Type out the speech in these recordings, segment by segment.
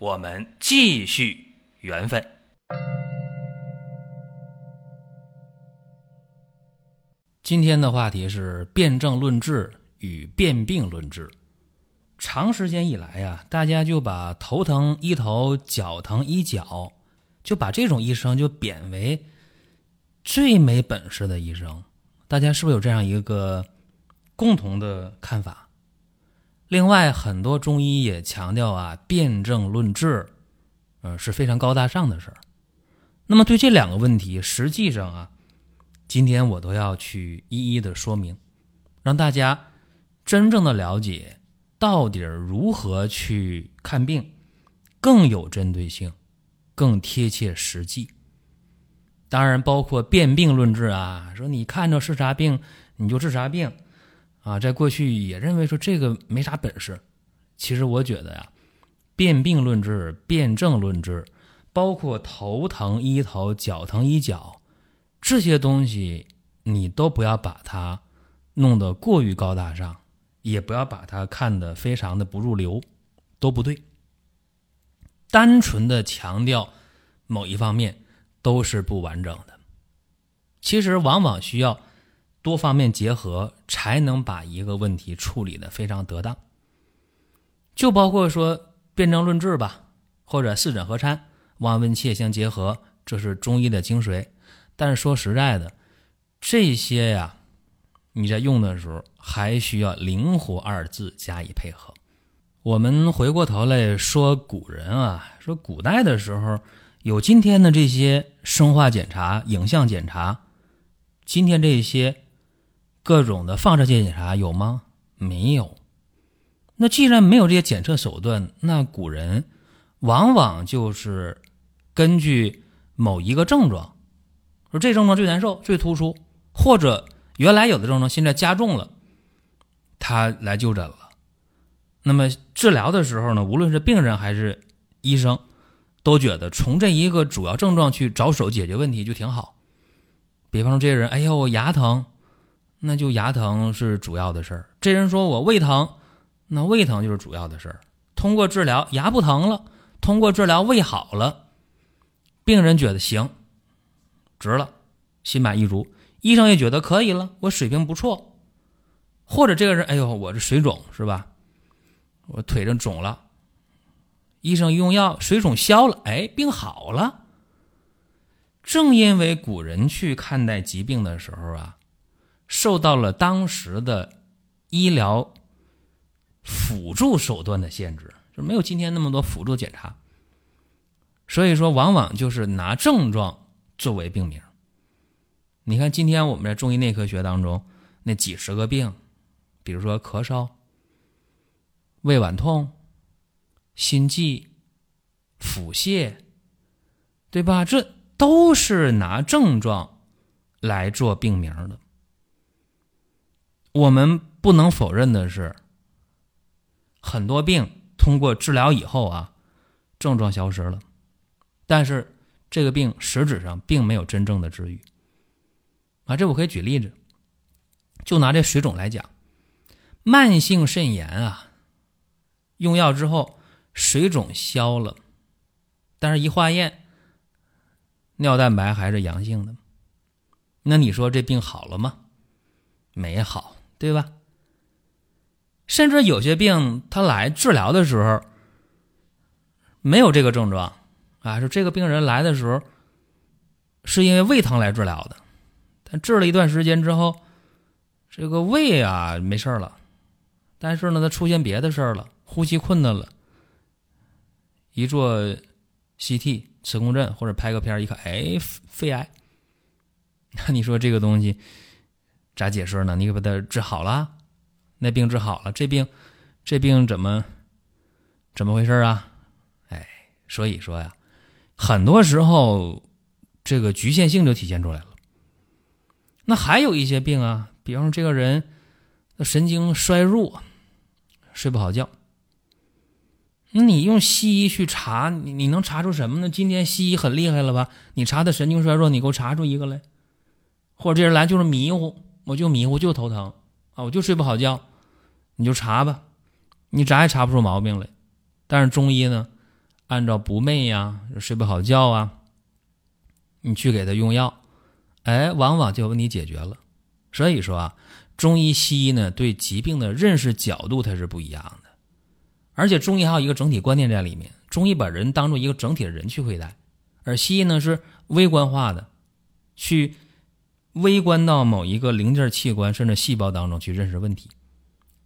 我们继续缘分。今天的话题是辨证论治与辨病论治。长时间以来呀，大家就把头疼医头，脚疼医脚，就把这种医生就贬为最没本事的医生。大家是不是有这样一个共同的看法？另外，很多中医也强调啊，辨证论治，呃，是非常高大上的事儿。那么，对这两个问题，实际上啊，今天我都要去一一的说明，让大家真正的了解到底如何去看病，更有针对性，更贴切实际。当然，包括辨病论治啊，说你看着是啥病，你就治啥病。啊，在过去也认为说这个没啥本事，其实我觉得呀，辨病论治、辨证论治，包括头疼医头、脚疼医脚，这些东西你都不要把它弄得过于高大上，也不要把它看得非常的不入流，都不对。单纯的强调某一方面都是不完整的，其实往往需要。多方面结合，才能把一个问题处理的非常得当。就包括说辨证论治吧，或者四诊合参、望闻切相结合，这是中医的精髓。但是说实在的，这些呀，你在用的时候还需要“灵活”二字加以配合。我们回过头来说古人啊，说古代的时候有今天的这些生化检查、影像检查，今天这些。各种的放射线检查有吗？没有。那既然没有这些检测手段，那古人往往就是根据某一个症状，说这症状最难受、最突出，或者原来有的症状现在加重了，他来就诊了。那么治疗的时候呢，无论是病人还是医生，都觉得从这一个主要症状去着手解决问题就挺好。比方说，这些人，哎呦，牙疼。那就牙疼是主要的事儿。这人说我胃疼，那胃疼就是主要的事儿。通过治疗牙不疼了，通过治疗胃好了，病人觉得行，值了，心满意足。医生也觉得可以了，我水平不错。或者这个人，哎呦，我这水肿是吧？我腿上肿了，医生用药，水肿消了，哎，病好了。正因为古人去看待疾病的时候啊。受到了当时的医疗辅助手段的限制，就没有今天那么多辅助检查，所以说往往就是拿症状作为病名。你看今天我们在中医内科学当中那几十个病，比如说咳嗽、胃脘痛、心悸、腹泻，对吧？这都是拿症状来做病名的。我们不能否认的是，很多病通过治疗以后啊，症状消失了，但是这个病实质上并没有真正的治愈。啊，这我可以举例子，就拿这水肿来讲，慢性肾炎啊，用药之后水肿消了，但是一化验，尿蛋白还是阳性的，那你说这病好了吗？没好。对吧？甚至有些病，他来治疗的时候没有这个症状啊，说这个病人来的时候是因为胃疼来治疗的，但治了一段时间之后，这个胃啊没事了，但是呢，他出现别的事了，呼吸困难了，一做 CT 磁共振或者拍个片一看，哎，肺癌，那 你说这个东西？咋解释呢？你给把它治好了，那病治好了，这病，这病怎么怎么回事啊？哎，所以说呀，很多时候这个局限性就体现出来了。那还有一些病啊，比方说这个人神经衰弱，睡不好觉。那你用西医去查，你你能查出什么呢？今天西医很厉害了吧？你查他神经衰弱，你给我查出一个来。或者这人来就是迷糊，我就迷糊就头疼啊，我就睡不好觉，你就查吧，你查也查不出毛病来。但是中医呢，按照不寐呀、睡不好觉啊，你去给他用药，哎，往往就问题解决了。所以说啊，中医西医呢对疾病的认识角度它是不一样的。而且中医还有一个整体观念在里面，中医把人当做一个整体的人去对待，而西医呢是微观化的，去微观到某一个零件、器官甚至细胞当中去认识问题。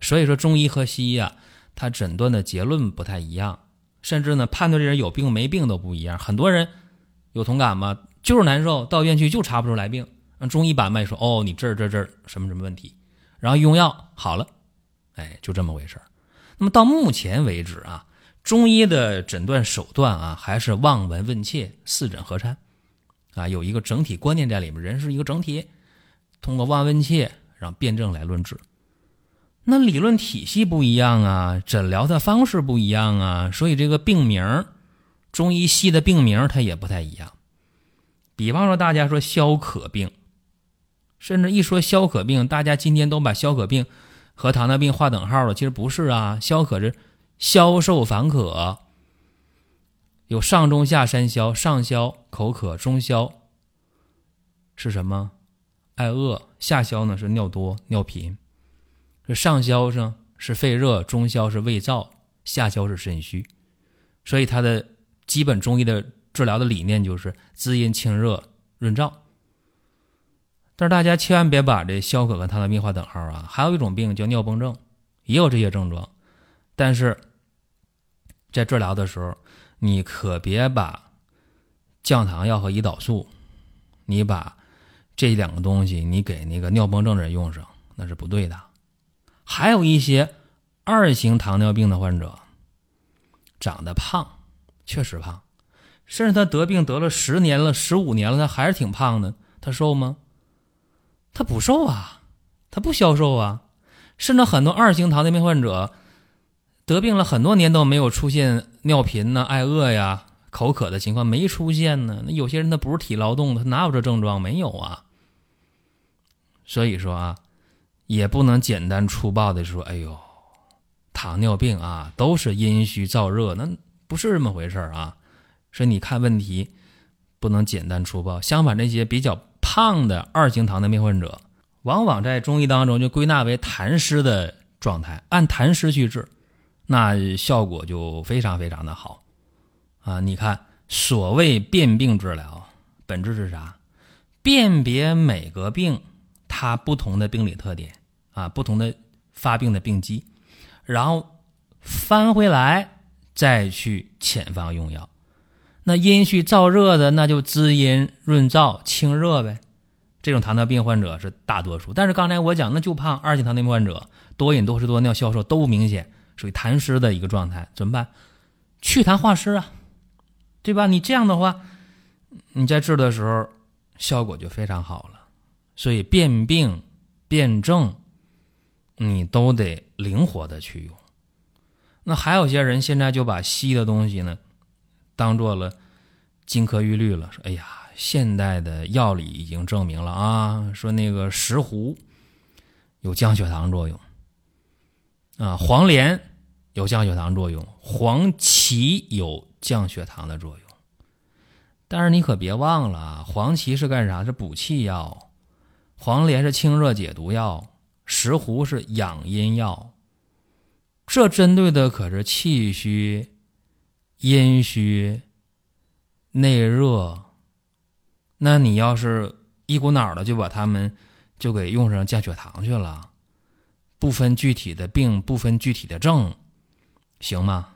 所以说，中医和西医啊，它诊断的结论不太一样，甚至呢判断这人有病没病都不一样。很多人有同感吗？就是难受，到医院去就查不出来病，中医把脉说哦，你这这这什么什么问题，然后用药好了，哎，就这么回事。那么到目前为止啊，中医的诊断手段啊，还是望闻问切、四诊合参，啊，有一个整体观念在里面。人是一个整体，通过望闻切让辩证来论治。那理论体系不一样啊，诊疗的方式不一样啊，所以这个病名，中医系的病名它也不太一样。比方说，大家说消渴病，甚至一说消渴病，大家今天都把消渴病。和糖尿病划等号了，其实不是啊。消渴是消瘦烦渴，有上中下三消，上消口渴，中消是什么？爱饿，下消呢是尿多尿频。这上消呢是肺热，中消是胃燥，下消是肾虚。所以它的基本中医的治疗的理念就是滋阴清热润燥。但是大家千万别把这消渴跟它的病划等号啊！还有一种病叫尿崩症，也有这些症状，但是在治疗的时候，你可别把降糖药和胰岛素，你把这两个东西你给那个尿崩症的人用上，那是不对的。还有一些二型糖尿病的患者，长得胖，确实胖，甚至他得病得了十年了、十五年了，他还是挺胖的，他瘦吗？他不瘦啊，他不消瘦啊，甚至很多二型糖尿病患者得病了很多年都没有出现尿频呢、爱饿呀、口渴的情况没出现呢。那有些人他不是体劳动的，他哪有这症状？没有啊。所以说啊，也不能简单粗暴的说，哎呦，糖尿病啊都是阴虚燥热，那不是这么回事啊。所以你看问题不能简单粗暴，相反那些比较。胖的二型糖尿病患者，往往在中医当中就归纳为痰湿的状态，按痰湿去治，那效果就非常非常的好啊！你看，所谓辨病治疗，本质是啥？辨别每个病它不同的病理特点啊，不同的发病的病机，然后翻回来再去遣方用药。那阴虚燥热的，那就滋阴润燥清热呗。这种糖尿病患者是大多数，但是刚才我讲，那就胖二型糖尿病患者多饮多食多尿消瘦都明显，属于痰湿的一个状态，怎么办？祛痰化湿啊，对吧？你这样的话，你在治的时候效果就非常好了。所以辨病辨证，你都得灵活的去用。那还有些人现在就把西的东西呢。当做了金科玉律了，说：“哎呀，现代的药理已经证明了啊，说那个石斛有降血糖作用，啊，黄连有降血糖作用，黄芪有降血糖的作用。但是你可别忘了啊，黄芪是干啥？是补气药，黄连是清热解毒药，石斛是养阴药。这针对的可是气虚。”阴虚、内热，那你要是一股脑的就把他们就给用上降血糖去了，不分具体的病，不分具体的症，行吗？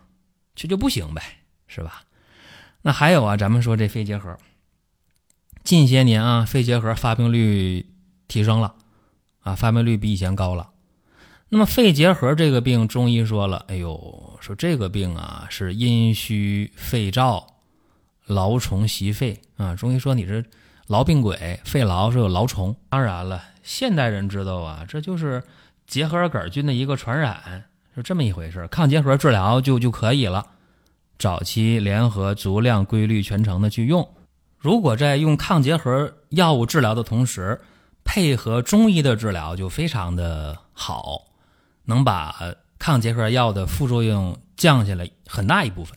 这就不行呗，是吧？那还有啊，咱们说这肺结核，近些年啊，肺结核发病率提升了，啊，发病率比以前高了。那么肺结核这个病，中医说了，哎呦，说这个病啊是阴虚肺燥，劳虫袭肺啊。中医说你是痨病鬼，肺痨是有痨虫。当然了，现代人知道啊，这就是结核杆菌的一个传染，是这么一回事。抗结核治疗就就可以了。早期联合足量、规律、全程的去用。如果在用抗结核药物治疗的同时，配合中医的治疗，就非常的好，能把抗结核药的副作用降下来很大一部分，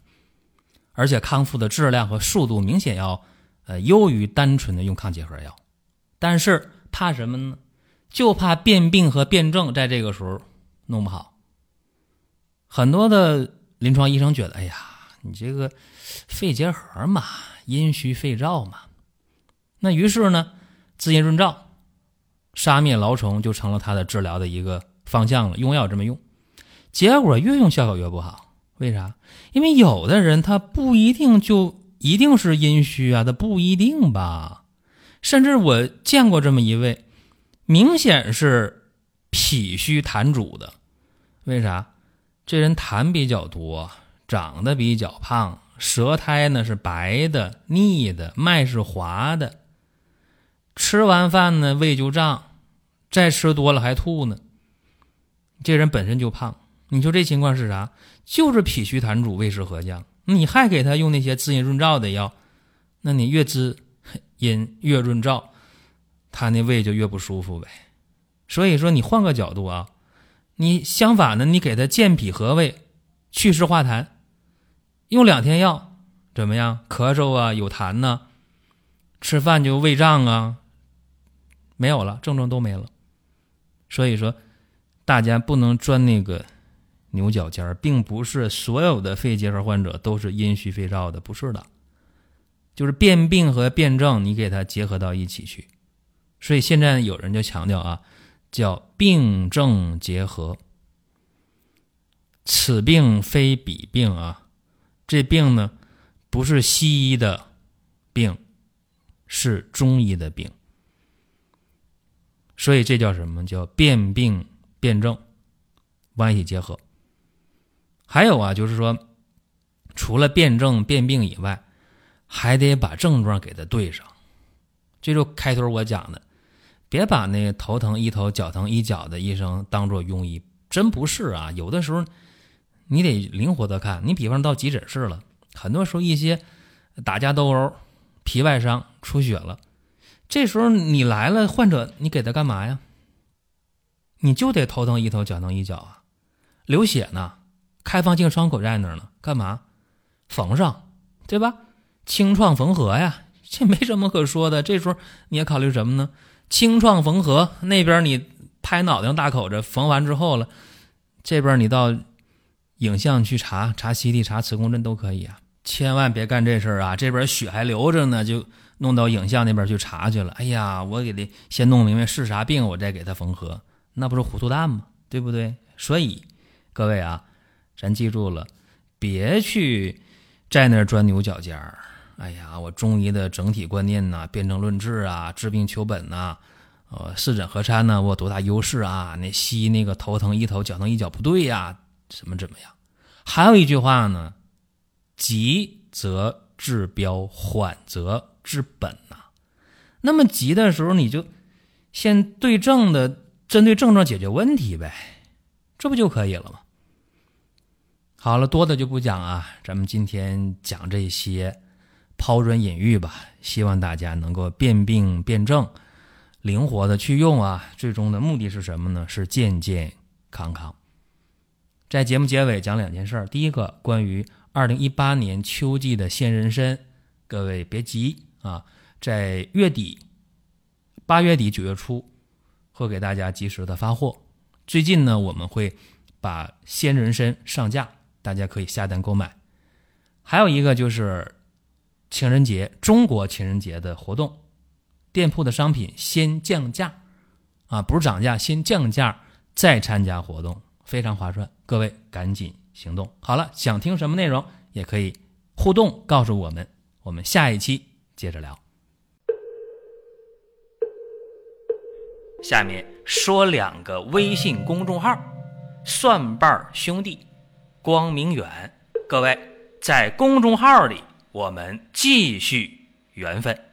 而且康复的质量和速度明显要呃优于单纯的用抗结核药。但是怕什么呢？就怕变病和变症在这个时候弄不好。很多的临床医生觉得，哎呀。你这个肺结核嘛，阴虚肺燥嘛，那于是呢，滋阴润燥、杀灭痨虫就成了他的治疗的一个方向了。用药这么用，结果越用效果越不好。为啥？因为有的人他不一定就一定是阴虚啊，他不一定吧。甚至我见过这么一位，明显是脾虚痰主的。为啥？这人痰比较多。长得比较胖，舌苔呢是白的、腻的，脉是滑的。吃完饭呢胃就胀，再吃多了还吐呢。这人本身就胖，你说这情况是啥？就是脾虚痰主，胃湿和降。你还给他用那些滋阴润燥的药，那你越滋阴越润燥，他那胃就越不舒服呗。所以说，你换个角度啊，你相反的，你给他健脾和胃、祛湿化痰。用两天药怎么样？咳嗽啊，有痰呢，吃饭就胃胀啊，没有了，症状都没了。所以说，大家不能钻那个牛角尖儿，并不是所有的肺结核患者都是阴虚肺燥的，不是的，就是变病和变症，你给它结合到一起去。所以现在有人就强调啊，叫病症结合，此病非彼病啊。这病呢，不是西医的病，是中医的病，所以这叫什么？叫辨病变症，关系结合。还有啊，就是说，除了变症变病以外，还得把症状给它对上。这就开头我讲的，别把那头疼医头、脚疼医脚的医生当做庸医，真不是啊。有的时候。你得灵活的看，你比方到急诊室了，很多时候一些打架斗殴、皮外伤出血了，这时候你来了，患者你给他干嘛呀？你就得头疼医头，脚疼医脚啊，流血呢，开放性伤口在那儿呢，干嘛？缝上，对吧？清创缝合呀，这没什么可说的。这时候你要考虑什么呢？清创缝合那边你拍脑袋上大口子缝完之后了，这边你到。影像去查查 CT 查磁共振都可以啊，千万别干这事儿啊！这边血还流着呢，就弄到影像那边去查去了。哎呀，我给他先弄明白是啥病，我再给他缝合，那不是糊涂蛋吗？对不对？所以各位啊，咱记住了，别去在那钻牛角尖儿。哎呀，我中医的整体观念呐，辨证论治啊，治病求本呐，呃，四诊合参呢，我多大优势啊？那西医那个头疼医头，脚疼医脚不对呀。怎么怎么样？还有一句话呢，急则治标，缓则治本呐。那么急的时候，你就先对症的，针对症状解决问题呗，这不就可以了吗？好了，多的就不讲啊，咱们今天讲这些，抛砖引玉吧，希望大家能够辨病辨证，灵活的去用啊。最终的目的是什么呢？是健健康康。在节目结尾讲两件事儿。第一个，关于二零一八年秋季的鲜人参，各位别急啊，在月底、八月底、九月初会给大家及时的发货。最近呢，我们会把鲜人参上架，大家可以下单购买。还有一个就是情人节，中国情人节的活动，店铺的商品先降价啊，不是涨价，先降价再参加活动。非常划算，各位赶紧行动！好了，想听什么内容也可以互动告诉我们，我们下一期接着聊。下面说两个微信公众号：蒜瓣兄弟、光明远。各位在公众号里我们继续缘分。